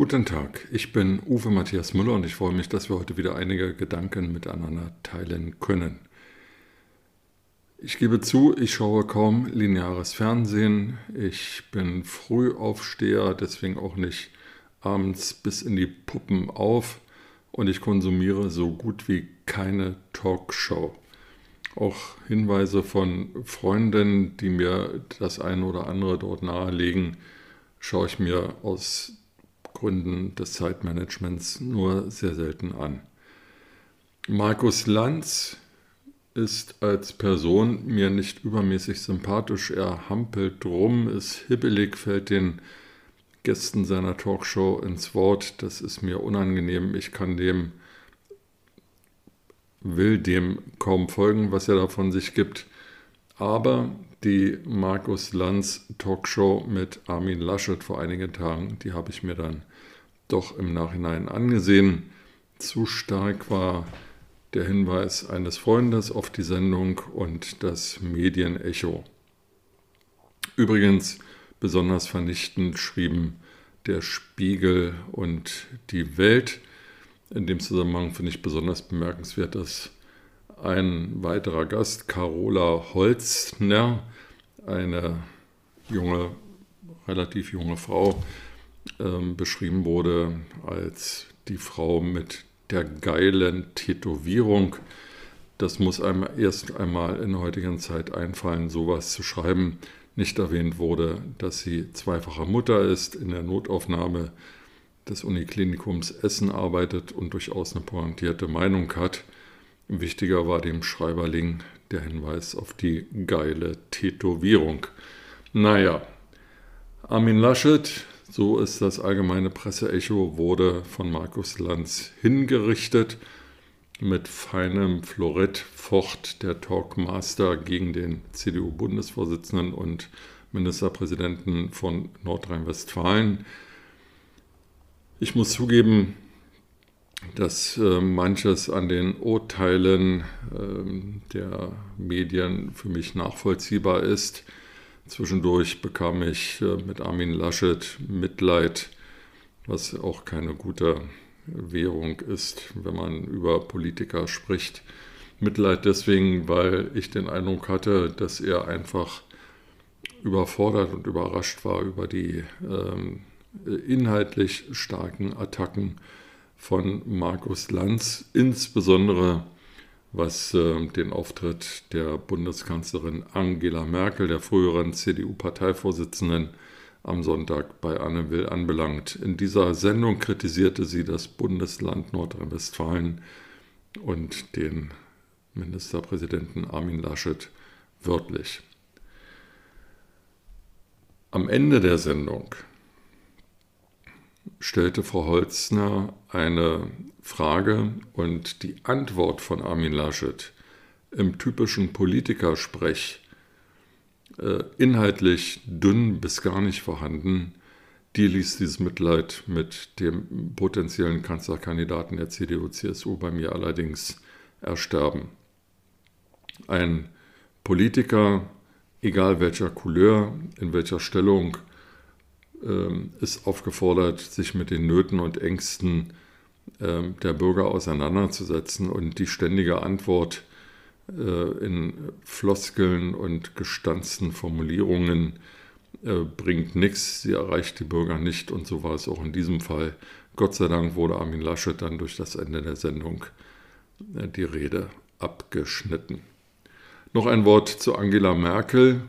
Guten Tag, ich bin Uwe Matthias Müller und ich freue mich, dass wir heute wieder einige Gedanken miteinander teilen können. Ich gebe zu, ich schaue kaum lineares Fernsehen. Ich bin Frühaufsteher, deswegen auch nicht abends bis in die Puppen auf und ich konsumiere so gut wie keine Talkshow. Auch Hinweise von Freunden, die mir das eine oder andere dort nahelegen, schaue ich mir aus Gründen des Zeitmanagements nur sehr selten an. Markus Lanz ist als Person mir nicht übermäßig sympathisch. Er hampelt rum, ist hibbelig, fällt den Gästen seiner Talkshow ins Wort. Das ist mir unangenehm. Ich kann dem, will dem kaum folgen, was er da von sich gibt. Aber die Markus Lanz Talkshow mit Armin Laschet vor einigen Tagen, die habe ich mir dann doch im Nachhinein angesehen. Zu stark war der Hinweis eines Freundes auf die Sendung und das Medienecho. Übrigens besonders vernichtend schrieben der Spiegel und die Welt. In dem Zusammenhang finde ich besonders bemerkenswert, dass ein weiterer Gast, Carola Holzner, eine junge, relativ junge Frau, ähm, beschrieben wurde als die Frau mit der geilen Tätowierung. Das muss einem erst einmal in der heutigen Zeit einfallen, sowas zu schreiben. Nicht erwähnt wurde, dass sie zweifache Mutter ist, in der Notaufnahme des Uniklinikums Essen arbeitet und durchaus eine pointierte Meinung hat. Wichtiger war dem Schreiberling der Hinweis auf die geile Tätowierung. Naja, Armin Laschet, so ist das allgemeine Presseecho, wurde von Markus Lanz hingerichtet. Mit feinem Florett focht der Talkmaster gegen den CDU-Bundesvorsitzenden und Ministerpräsidenten von Nordrhein-Westfalen. Ich muss zugeben, dass äh, manches an den Urteilen äh, der Medien für mich nachvollziehbar ist. Zwischendurch bekam ich äh, mit Armin Laschet Mitleid, was auch keine gute Währung ist, wenn man über Politiker spricht. Mitleid deswegen, weil ich den Eindruck hatte, dass er einfach überfordert und überrascht war über die ähm, inhaltlich starken Attacken von Markus Lanz, insbesondere was äh, den Auftritt der Bundeskanzlerin Angela Merkel, der früheren CDU-Parteivorsitzenden, am Sonntag bei Anne Will anbelangt. In dieser Sendung kritisierte sie das Bundesland Nordrhein-Westfalen und den Ministerpräsidenten Armin Laschet wörtlich. Am Ende der Sendung stellte Frau Holzner eine Frage und die Antwort von Armin Laschet im typischen Politikersprech äh, inhaltlich dünn bis gar nicht vorhanden, die ließ dieses Mitleid mit dem potenziellen Kanzlerkandidaten der CDU-CSU bei mir allerdings ersterben. Ein Politiker, egal welcher Couleur, in welcher Stellung, ist aufgefordert, sich mit den Nöten und Ängsten ähm, der Bürger auseinanderzusetzen und die ständige Antwort äh, in Floskeln und gestanzten Formulierungen äh, bringt nichts, sie erreicht die Bürger nicht und so war es auch in diesem Fall. Gott sei Dank wurde Armin Laschet dann durch das Ende der Sendung äh, die Rede abgeschnitten. Noch ein Wort zu Angela Merkel.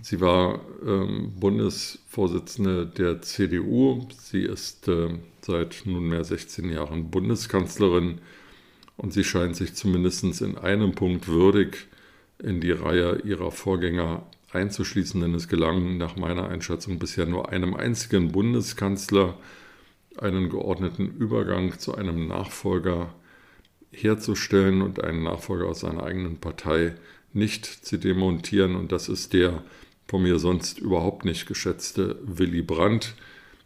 Sie war ähm, Bundesvorsitzende der CDU. Sie ist äh, seit nunmehr 16 Jahren Bundeskanzlerin und sie scheint sich zumindest in einem Punkt würdig in die Reihe ihrer Vorgänger einzuschließen, denn es gelang nach meiner Einschätzung bisher nur einem einzigen Bundeskanzler einen geordneten Übergang zu einem Nachfolger herzustellen und einen Nachfolger aus seiner eigenen Partei nicht zu demontieren. Und das ist der von mir sonst überhaupt nicht geschätzte Willy Brandt.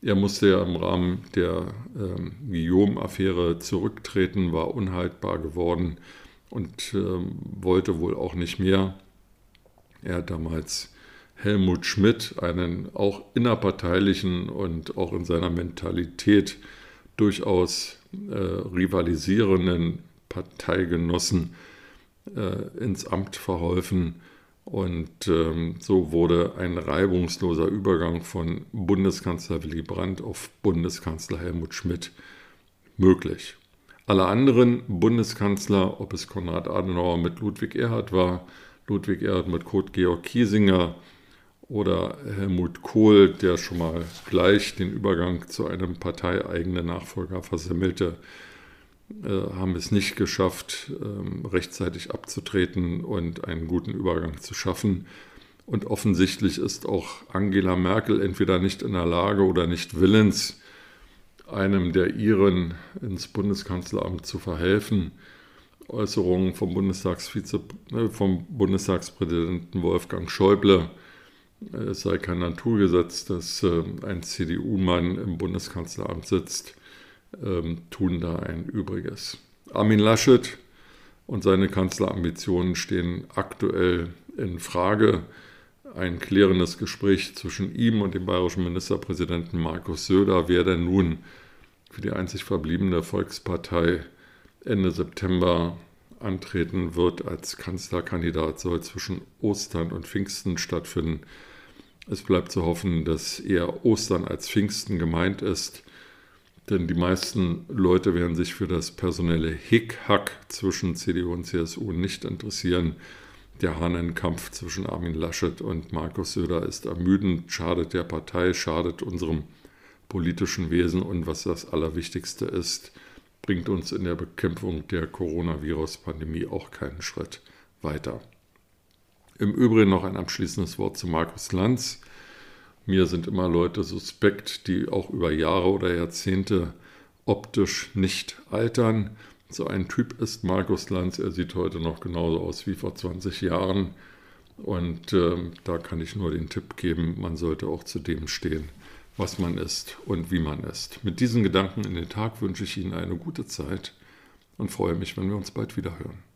Er musste ja im Rahmen der ähm, Guillaume-Affäre zurücktreten, war unhaltbar geworden und ähm, wollte wohl auch nicht mehr. Er hat damals Helmut Schmidt, einen auch innerparteilichen und auch in seiner Mentalität durchaus äh, rivalisierenden Parteigenossen äh, ins Amt verholfen. Und ähm, so wurde ein reibungsloser Übergang von Bundeskanzler Willy Brandt auf Bundeskanzler Helmut Schmidt möglich. Alle anderen Bundeskanzler, ob es Konrad Adenauer mit Ludwig Erhard war, Ludwig Erhard mit Kurt Georg Kiesinger, oder Helmut Kohl, der schon mal gleich den Übergang zu einem parteieigenen Nachfolger versemmelte, haben es nicht geschafft, ähm, rechtzeitig abzutreten und einen guten Übergang zu schaffen. Und offensichtlich ist auch Angela Merkel entweder nicht in der Lage oder nicht willens, einem der Iren ins Bundeskanzleramt zu verhelfen. Äußerungen vom, Bundestagsvize, äh, vom Bundestagspräsidenten Wolfgang Schäuble es sei kein Naturgesetz, dass äh, ein CDU-Mann im Bundeskanzleramt sitzt, ähm, tun da ein Übriges. Armin Laschet und seine Kanzlerambitionen stehen aktuell in Frage. Ein klärendes Gespräch zwischen ihm und dem bayerischen Ministerpräsidenten Markus Söder, wer denn nun für die einzig verbliebene Volkspartei Ende September antreten wird als Kanzlerkandidat, soll zwischen Ostern und Pfingsten stattfinden. Es bleibt zu hoffen, dass eher Ostern als Pfingsten gemeint ist, denn die meisten Leute werden sich für das personelle Hickhack zwischen CDU und CSU nicht interessieren. Der Hahnenkampf zwischen Armin Laschet und Markus Söder ist ermüdend, schadet der Partei, schadet unserem politischen Wesen und was das Allerwichtigste ist, bringt uns in der Bekämpfung der Coronavirus-Pandemie auch keinen Schritt weiter. Im Übrigen noch ein abschließendes Wort zu Markus Lanz. Mir sind immer Leute suspekt, die auch über Jahre oder Jahrzehnte optisch nicht altern. So ein Typ ist Markus Lanz. Er sieht heute noch genauso aus wie vor 20 Jahren. Und äh, da kann ich nur den Tipp geben, man sollte auch zu dem stehen, was man ist und wie man ist. Mit diesen Gedanken in den Tag wünsche ich Ihnen eine gute Zeit und freue mich, wenn wir uns bald wieder hören.